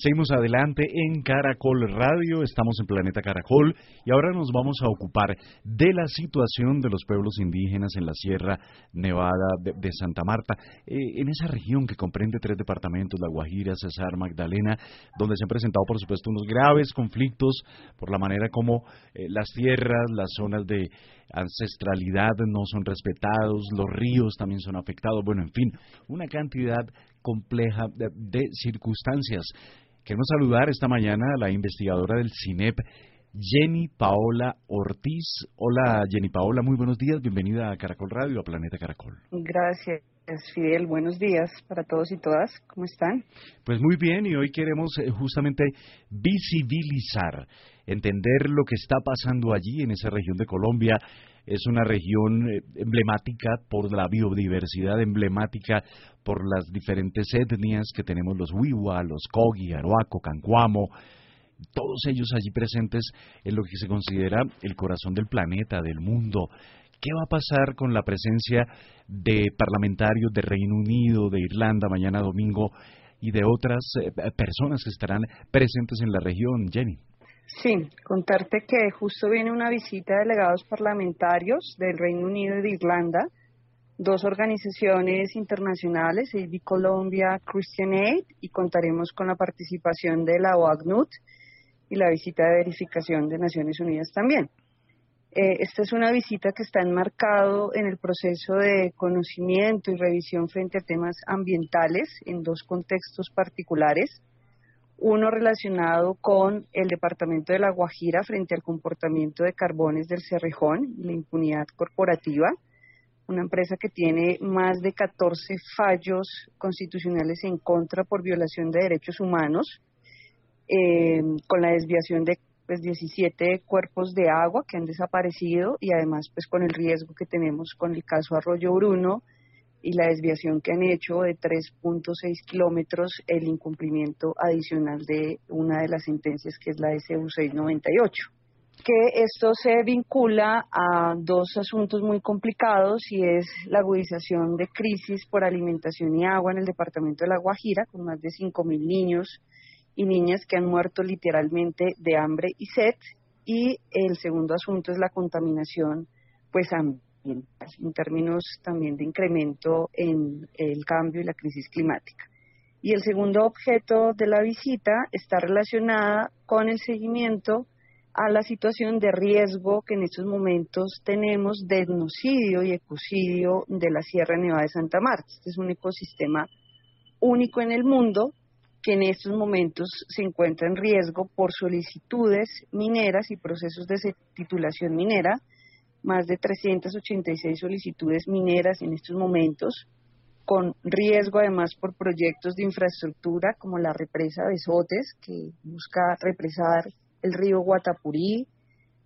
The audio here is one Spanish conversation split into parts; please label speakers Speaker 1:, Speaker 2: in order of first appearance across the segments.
Speaker 1: Seguimos adelante en Caracol Radio, estamos en Planeta Caracol y ahora nos vamos a ocupar de la situación de los pueblos indígenas en la Sierra Nevada de, Santa Marta, eh, en esa región que comprende tres departamentos, La Guajira, Cesar, Magdalena, donde se han presentado por supuesto unos graves conflictos por la manera como eh, las tierras, las zonas de ancestralidad no son respetados, los ríos también son afectados, bueno, en fin, una cantidad compleja de, de circunstancias. Queremos saludar esta mañana a la investigadora del CINEP, Jenny Paola Ortiz. Hola Jenny Paola, muy buenos días, bienvenida a Caracol Radio, a Planeta Caracol.
Speaker 2: Gracias, Fidel. Buenos días para todos y todas. ¿Cómo están?
Speaker 1: Pues muy bien, y hoy queremos eh, justamente visibilizar, entender lo que está pasando allí en esa región de Colombia. Es una región eh, emblemática por la biodiversidad, emblemática por las diferentes etnias que tenemos los Wiwa, los Kogi, Aruaco, Cancuamo, todos ellos allí presentes en lo que se considera el corazón del planeta, del mundo. ¿Qué va a pasar con la presencia de parlamentarios de Reino Unido, de Irlanda, mañana domingo, y de otras eh, personas que estarán presentes en la región, Jenny?
Speaker 2: Sí, contarte que justo viene una visita de delegados parlamentarios del Reino Unido y de Irlanda, dos organizaciones internacionales, AB Colombia, Christian Aid, y contaremos con la participación de la OACNUT y la visita de verificación de Naciones Unidas también. Eh, esta es una visita que está enmarcado en el proceso de conocimiento y revisión frente a temas ambientales en dos contextos particulares. Uno relacionado con el Departamento de La Guajira frente al comportamiento de carbones del Cerrejón la impunidad corporativa, una empresa que tiene más de 14 fallos constitucionales en contra por violación de derechos humanos, eh, con la desviación de pues 17 cuerpos de agua que han desaparecido y además pues con el riesgo que tenemos con el caso Arroyo Bruno y la desviación que han hecho de 3.6 kilómetros el incumplimiento adicional de una de las sentencias que es la SU 698 que esto se vincula a dos asuntos muy complicados y es la agudización de crisis por alimentación y agua en el departamento de La Guajira, con más de 5.000 niños y niñas que han muerto literalmente de hambre y sed. Y el segundo asunto es la contaminación pues ambiental, en términos también de incremento en el cambio y la crisis climática. Y el segundo objeto de la visita está relacionada con el seguimiento a la situación de riesgo que en estos momentos tenemos de etnocidio y ecocidio de la Sierra Nevada de Santa Marta. Este es un ecosistema único en el mundo que en estos momentos se encuentra en riesgo por solicitudes mineras y procesos de titulación minera, más de 386 solicitudes mineras en estos momentos, con riesgo además por proyectos de infraestructura como la represa de Sotes, que busca represar el río Guatapurí,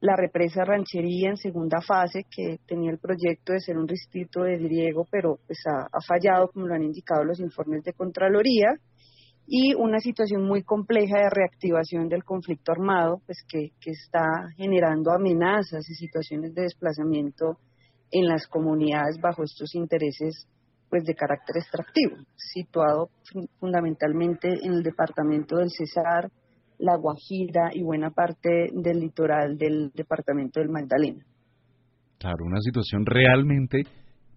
Speaker 2: la represa Ranchería en segunda fase, que tenía el proyecto de ser un distrito de riego, pero pues ha, ha fallado, como lo han indicado los informes de Contraloría, y una situación muy compleja de reactivación del conflicto armado, pues que, que está generando amenazas y situaciones de desplazamiento en las comunidades bajo estos intereses pues de carácter extractivo, situado fundamentalmente en el departamento del Cesar, la Guajira y buena parte del litoral del departamento del Magdalena.
Speaker 1: Claro, una situación realmente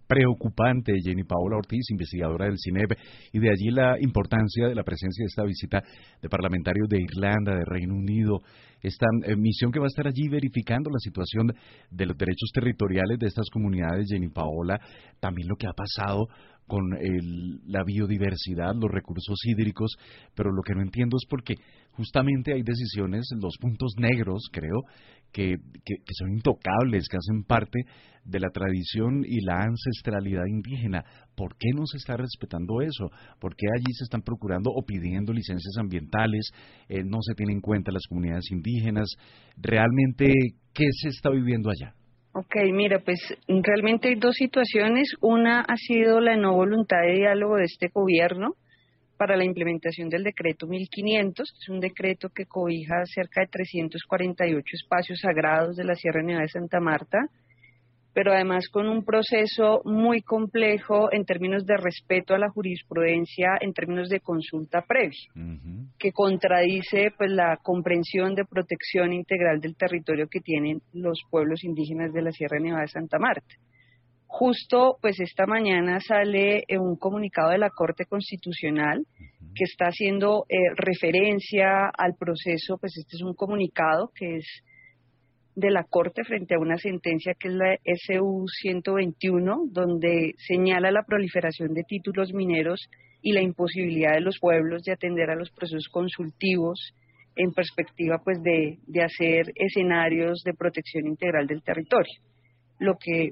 Speaker 1: preocupante, Jenny Paola Ortiz, investigadora del CINEP, y de allí la importancia de la presencia de esta visita de parlamentarios de Irlanda, de Reino Unido, esta eh, misión que va a estar allí verificando la situación de los derechos territoriales de estas comunidades, Jenny Paola, también lo que ha pasado con el, la biodiversidad, los recursos hídricos, pero lo que no entiendo es porque justamente hay decisiones, los puntos negros, creo, que, que, son intocables, que hacen parte de la tradición y la ancestralidad indígena. ¿Por qué no se está respetando eso? ¿Por qué allí se están procurando o pidiendo licencias ambientales? Eh, ¿No se tienen en cuenta las comunidades indígenas? ¿Realmente qué se está viviendo allá?
Speaker 2: Ok, mira, pues realmente hay dos situaciones. Una ha sido la no voluntad de diálogo de este gobierno para la implementación del decreto 1500. Es un decreto que cobija cerca de 348 espacios sagrados de la Sierra Nevada de Santa Marta pero además con un proceso muy complejo en términos de respeto a la jurisprudencia, en términos de consulta previa, que contradice pues la comprensión de protección integral del territorio que tienen los pueblos indígenas de la Sierra Nevada de Santa Marta. Justo pues esta mañana sale un comunicado de la Corte Constitucional que está haciendo eh, referencia al proceso, pues este es un comunicado que es de la Corte frente a una sentencia que es la SU 121, donde señala la proliferación de títulos mineros y la imposibilidad de los pueblos de atender a los procesos consultivos en perspectiva pues de, hacer escenarios de protección integral del territorio. Lo que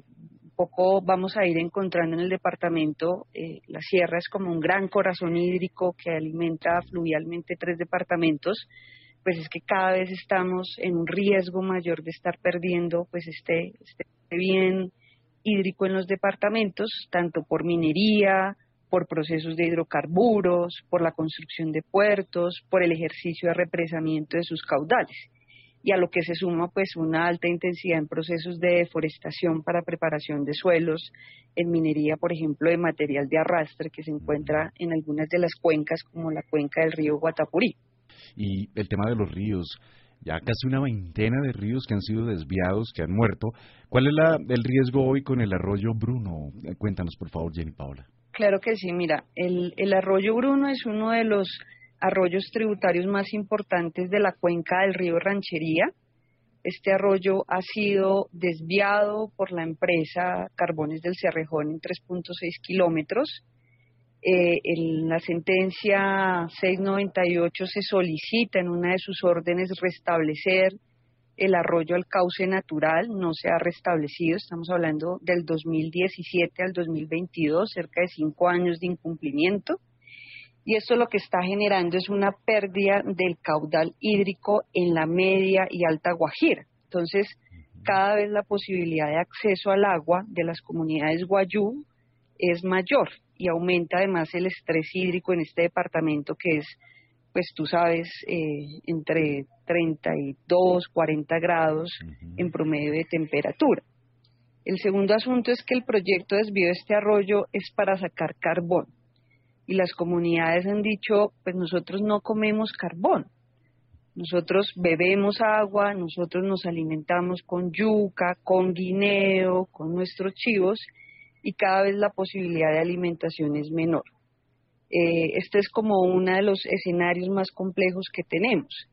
Speaker 2: poco vamos a ir encontrando en el departamento, eh, la sierra es como un gran corazón hídrico que alimenta fluvialmente tres departamentos, pues es que cada vez estamos en un riesgo mayor de estar perdiendo pues este, este bien hídrico en los departamentos, tanto por minería, por procesos de hidrocarburos, por la construcción de puertos, por el ejercicio de represamiento de sus caudales. Y a lo que se suma pues una alta intensidad en procesos de deforestación para preparación de suelos, en minería, por ejemplo, de material de arrastre que se encuentra en algunas de las cuencas como la cuenca del río Guatapurí
Speaker 1: y el tema de los ríos. Ya casi una veintena de ríos que han sido desviados, que han muerto. ¿Cuál es la, el riesgo hoy con el arroyo Bruno? Eh, cuéntanos, por favor, Jenny Paola.
Speaker 2: Claro que sí, mira, el, el arroyo Bruno es uno de los arroyos tributarios más importantes de la cuenca del río Ranchería. Este arroyo ha sido desviado por la empresa Carbones del Cerrejón en 3.6 kilómetros eh, en la sentencia 698 se solicita en una de sus órdenes restablecer el arroyo al cauce natural, no se ha restablecido, estamos hablando del 2017 al 2022, cerca de cinco años de incumplimiento. Y esto lo que está generando es una pérdida del caudal hídrico en la media y alta Guajira. Entonces, cada vez la posibilidad de acceso al agua de las comunidades guayú es mayor y aumenta además el estrés hídrico en este departamento que es, pues tú sabes, eh, entre 32, 40 grados en promedio de temperatura. El segundo asunto es que el proyecto de desvío de este arroyo es para sacar carbón. Y las comunidades han dicho, pues nosotros no comemos carbón. Nosotros bebemos agua, nosotros nos alimentamos con yuca, con guineo, con nuestros chivos y cada vez la posibilidad de alimentación es menor. Eh, este es como uno de los escenarios más complejos que tenemos.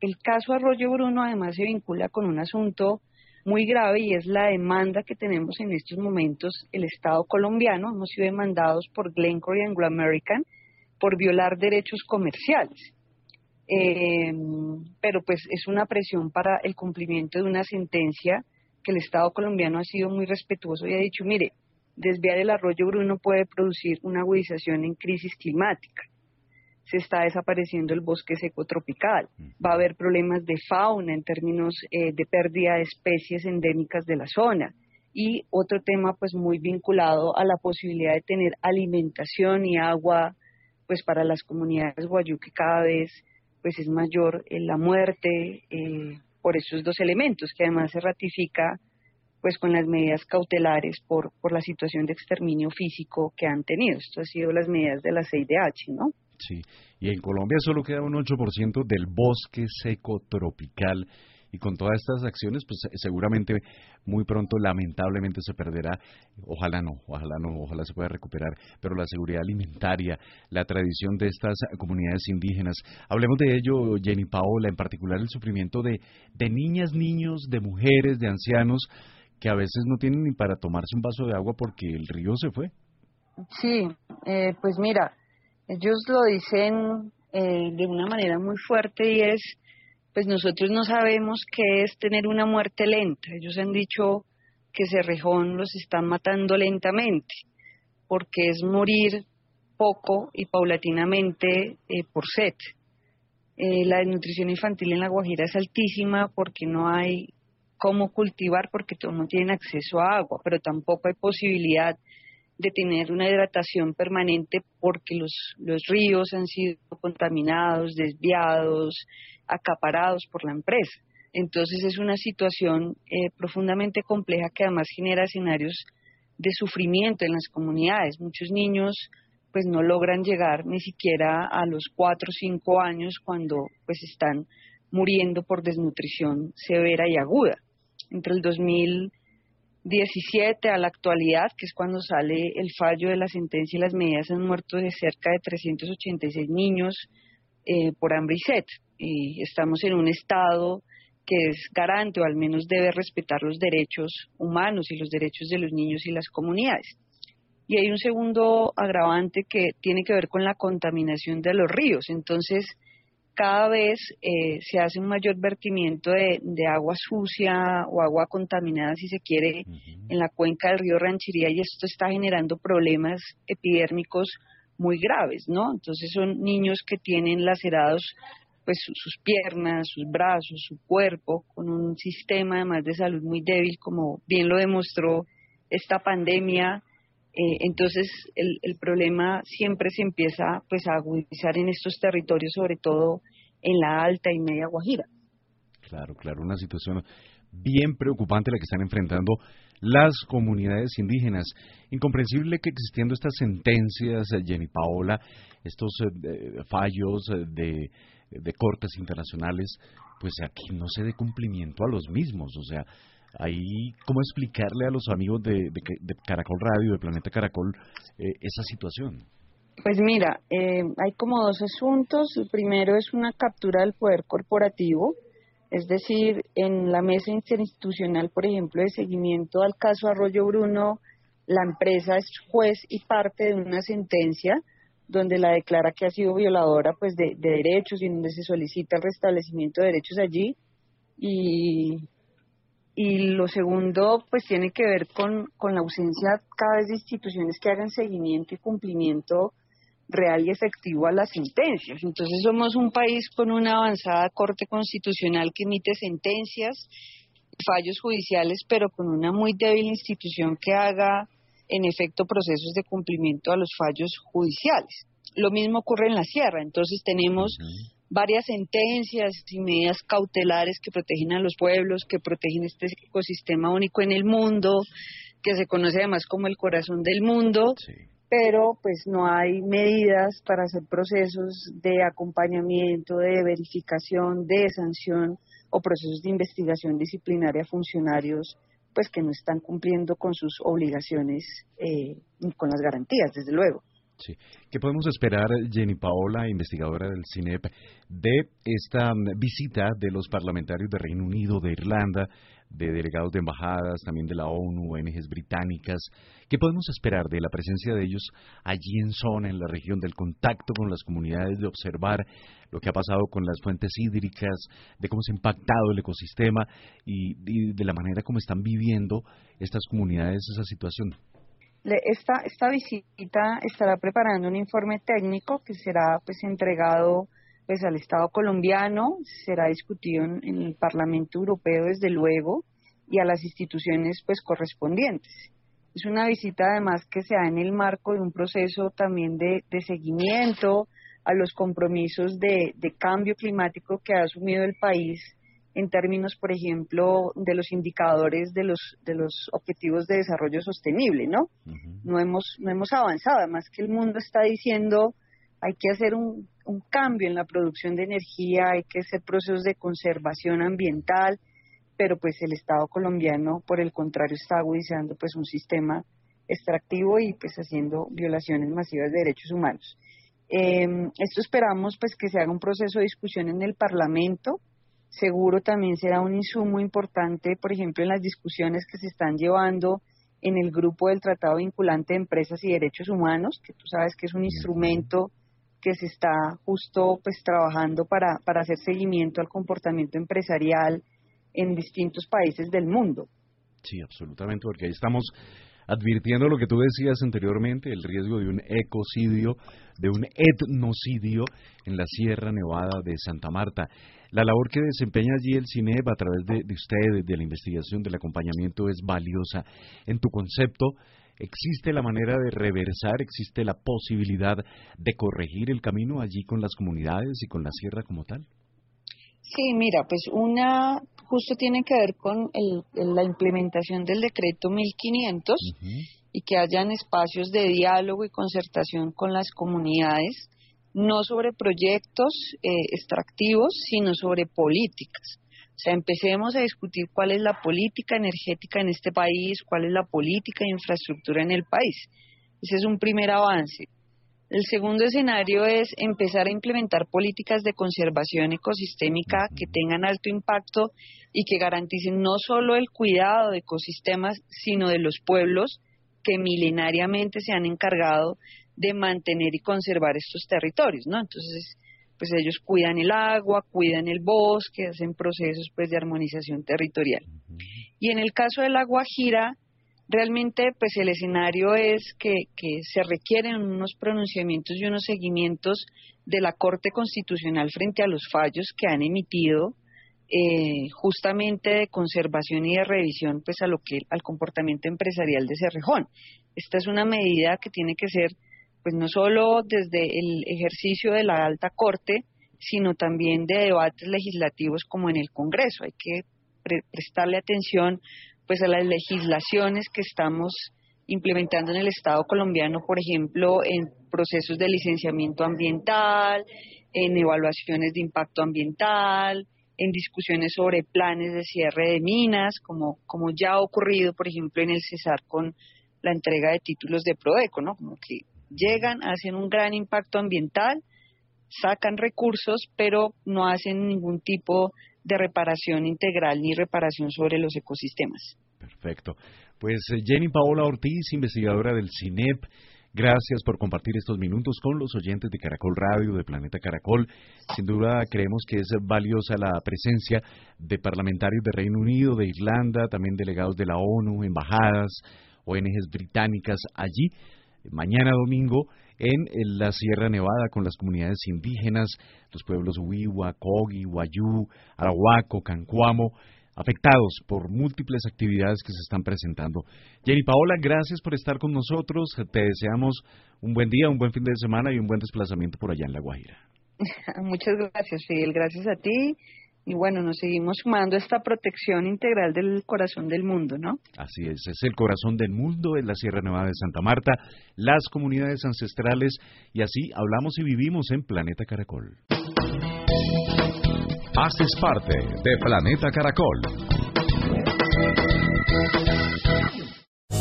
Speaker 2: El caso Arroyo Bruno además se vincula con un asunto muy grave y es la demanda que tenemos en estos momentos el Estado colombiano. Hemos sido demandados por Glencore y Anglo American por violar derechos comerciales. Eh, pero pues es una presión para el cumplimiento de una sentencia que el Estado colombiano ha sido muy respetuoso y ha dicho, mire, desviar el arroyo Bruno puede producir una agudización en crisis climática. Se está desapareciendo el bosque seco tropical. Va a haber problemas de fauna en términos eh, de pérdida de especies endémicas de la zona. Y otro tema pues muy vinculado a la posibilidad de tener alimentación y agua pues para las comunidades guayú que cada vez pues es mayor en la muerte eh, por esos dos elementos que además se ratifica pues con las medidas cautelares por, por la situación de exterminio físico que han tenido. Esto ha sido las medidas de la CIDH, ¿no?
Speaker 1: Sí, y en Colombia solo queda un 8% del bosque seco tropical y con todas estas acciones, pues seguramente muy pronto, lamentablemente, se perderá. Ojalá no, ojalá no, ojalá se pueda recuperar. Pero la seguridad alimentaria, la tradición de estas comunidades indígenas. Hablemos de ello, Jenny Paola, en particular el sufrimiento de, de niñas, niños, de mujeres, de ancianos que a veces no tienen ni para tomarse un vaso de agua porque el río se fue.
Speaker 2: Sí, eh, pues mira, ellos lo dicen eh, de una manera muy fuerte y es, pues nosotros no sabemos qué es tener una muerte lenta. Ellos han dicho que Cerrejón los están matando lentamente, porque es morir poco y paulatinamente eh, por sed. Eh, la desnutrición infantil en La Guajira es altísima porque no hay cómo cultivar, porque todos no tienen acceso a agua, pero tampoco hay posibilidad de tener una hidratación permanente porque los, los ríos han sido contaminados, desviados, acaparados por la empresa. Entonces es una situación eh, profundamente compleja que además genera escenarios de sufrimiento en las comunidades. Muchos niños pues no logran llegar ni siquiera a los cuatro o cinco años cuando pues están muriendo por desnutrición severa y aguda. Entre el 2017 a la actualidad, que es cuando sale el fallo de la sentencia y las medidas, han muerto cerca de 386 niños eh, por hambre y sed. Y estamos en un estado que es garante o al menos debe respetar los derechos humanos y los derechos de los niños y las comunidades. Y hay un segundo agravante que tiene que ver con la contaminación de los ríos. Entonces, cada vez eh, se hace un mayor vertimiento de, agua sucia o agua contaminada, si se quiere, en la cuenca del río Ranchería y esto está generando problemas epidérmicos muy graves, ¿no? Entonces son niños que tienen lacerados pues sus piernas, sus brazos, su cuerpo, con un sistema además de salud muy débil, como bien lo demostró esta pandemia. Eh, entonces el, el, problema siempre se empieza pues a agudizar en estos territorios, sobre todo en la alta y media Guajira.
Speaker 1: Claro, claro, una situación bien preocupante la que están enfrentando las comunidades indígenas. Incomprensible que existiendo estas sentencias, eh, Jenny Paola, estos eh, fallos de de cortes internacionales, pues aquí no se dé cumplimiento a los mismos. O sea, ahí, ¿cómo explicarle a los amigos de, Caracol Radio, de Planeta Caracol, eh, esa situación?
Speaker 2: Pues mira, eh, hay como dos asuntos. El primero es una captura del poder corporativo, es decir, en la mesa interinstitucional, por ejemplo, de seguimiento al caso Arroyo Bruno, la empresa es juez y parte de una sentencia donde la declara que ha sido violadora pues de, derechos y donde se solicita el restablecimiento de derechos allí y, y lo segundo pues tiene que ver con, con la ausencia cada vez de instituciones que hagan seguimiento y cumplimiento real y efectivo a las sentencias. Entonces somos un país con una avanzada Corte Constitucional que emite sentencias, fallos judiciales, pero con una muy débil institución que haga en efecto procesos de cumplimiento a los fallos judiciales. Lo mismo ocurre en la sierra, entonces tenemos varias sentencias y medidas cautelares que protegen a los pueblos, que protegen este ecosistema único en el mundo, que se conoce además como el corazón del mundo, pero pues no hay medidas para hacer procesos de acompañamiento, de verificación, de sanción o procesos de investigación disciplinaria a funcionarios pues que no están cumpliendo con sus obligaciones eh, con las garantías, desde luego.
Speaker 1: Sí. ¿Qué podemos esperar, Jenny Paola, investigadora del CINEP, de esta visita de los parlamentarios de Reino Unido, de Irlanda, de delegados de embajadas, también de la ONU, ONGs británicas? ¿Qué podemos esperar de la presencia de ellos allí en zona, en la región, del contacto con las comunidades, de observar lo que ha pasado con las fuentes hídricas, de cómo se ha impactado el ecosistema y, de la manera como están viviendo estas comunidades esa situación.
Speaker 2: Esta, esta visita estará preparando un informe técnico que será pues entregado pues al Estado colombiano, será discutido en, el Parlamento Europeo desde luego y a las instituciones pues correspondientes. Es una visita además que se da en el marco de un proceso también de, de seguimiento, a los compromisos de, cambio climático que ha asumido el país en términos, por ejemplo, de los indicadores de los de los objetivos de desarrollo sostenible, ¿no? No hemos no hemos avanzado, además que el mundo está diciendo hay que hacer un, un cambio en la producción de energía, hay que hacer procesos de conservación ambiental, pero pues el Estado colombiano, por el contrario, está agudizando pues un sistema extractivo y pues haciendo violaciones masivas de derechos humanos. Eh, esto esperamos pues que se haga un proceso de discusión en el Parlamento. Seguro también será un insumo importante, por ejemplo, en las discusiones que se están llevando en el grupo del Tratado Vinculante de Empresas y Derechos Humanos, que tú sabes que es un instrumento que se está justo pues trabajando para, para hacer seguimiento al comportamiento empresarial en distintos países del mundo.
Speaker 1: Sí, absolutamente, porque ahí estamos advirtiendo lo que tú decías anteriormente, el riesgo de un ecocidio, de un etnocidio en la Sierra Nevada de Santa Marta. La labor que desempeña allí el CINEP a través de, de ustedes, de la investigación, del acompañamiento, es valiosa. En tu concepto, ¿existe la manera de reversar, existe la posibilidad de corregir el camino allí con las comunidades y con la sierra como tal?
Speaker 2: Sí, mira, pues una justo tiene que ver con la implementación del decreto 1500 y que hayan espacios de diálogo y concertación con las comunidades, no sobre proyectos eh, extractivos, sino sobre políticas. O sea, empecemos a discutir cuál es la política energética en este país, cuál es la política de infraestructura en el país. Ese es un primer avance. El segundo escenario es empezar a implementar políticas de conservación ecosistémica que tengan alto impacto y que garanticen no solo el cuidado de ecosistemas, sino de los pueblos que milenariamente se han encargado de mantener y conservar estos territorios, ¿no? Entonces, pues ellos cuidan el agua, cuidan el bosque, hacen procesos pues de armonización territorial. Y en el caso de la Guajira, realmente pues el escenario es que, que, se requieren unos pronunciamientos y unos seguimientos de la Corte Constitucional frente a los fallos que han emitido eh, justamente de conservación y de revisión pues a lo que al comportamiento empresarial de Cerrejón. Esta es una medida que tiene que ser pues no solo desde el ejercicio de la alta corte, sino también de debates legislativos como en el Congreso. Hay que prestarle atención pues a las legislaciones que estamos implementando en el Estado colombiano, por ejemplo, en procesos de licenciamiento ambiental, en evaluaciones de impacto ambiental, en discusiones sobre planes de cierre de minas, como, como ya ha ocurrido, por ejemplo, en el Cesar con la entrega de títulos de Prodeco, ¿no? Como que llegan, hacen un gran impacto ambiental, sacan recursos, pero no hacen ningún tipo de reparación integral ni reparación sobre los ecosistemas.
Speaker 1: Perfecto. Pues eh, Jenny Paola Ortiz, investigadora del CINEP, gracias por compartir estos minutos con los oyentes de Caracol Radio, de Planeta Caracol. Sin duda creemos que es valiosa la presencia de parlamentarios de Reino Unido, de Irlanda, también delegados de la ONU, embajadas, ONGs británicas allí. Mañana domingo en la Sierra Nevada con las comunidades indígenas, los pueblos Huiwa, Cogi, Huayú, Arahuaco, Cancuamo, afectados por múltiples actividades que se están presentando. Jenny Paola, gracias por estar con nosotros. Te deseamos un buen día, un buen fin de semana y un buen desplazamiento por allá en La Guajira.
Speaker 2: Muchas gracias, Fidel. Gracias a ti y bueno, nos seguimos sumando a esta protección integral del corazón del mundo, ¿no?
Speaker 1: Así es, es el corazón del mundo, en la Sierra Nevada de Santa Marta, las comunidades ancestrales y así hablamos y vivimos en Planeta Caracol.
Speaker 3: Haces parte de Planeta Caracol.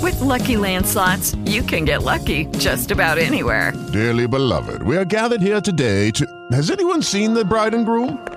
Speaker 4: With lucky landslots, you can get lucky just about anywhere.
Speaker 5: Dearly beloved, we are gathered here today to. Has anyone seen the bride and groom?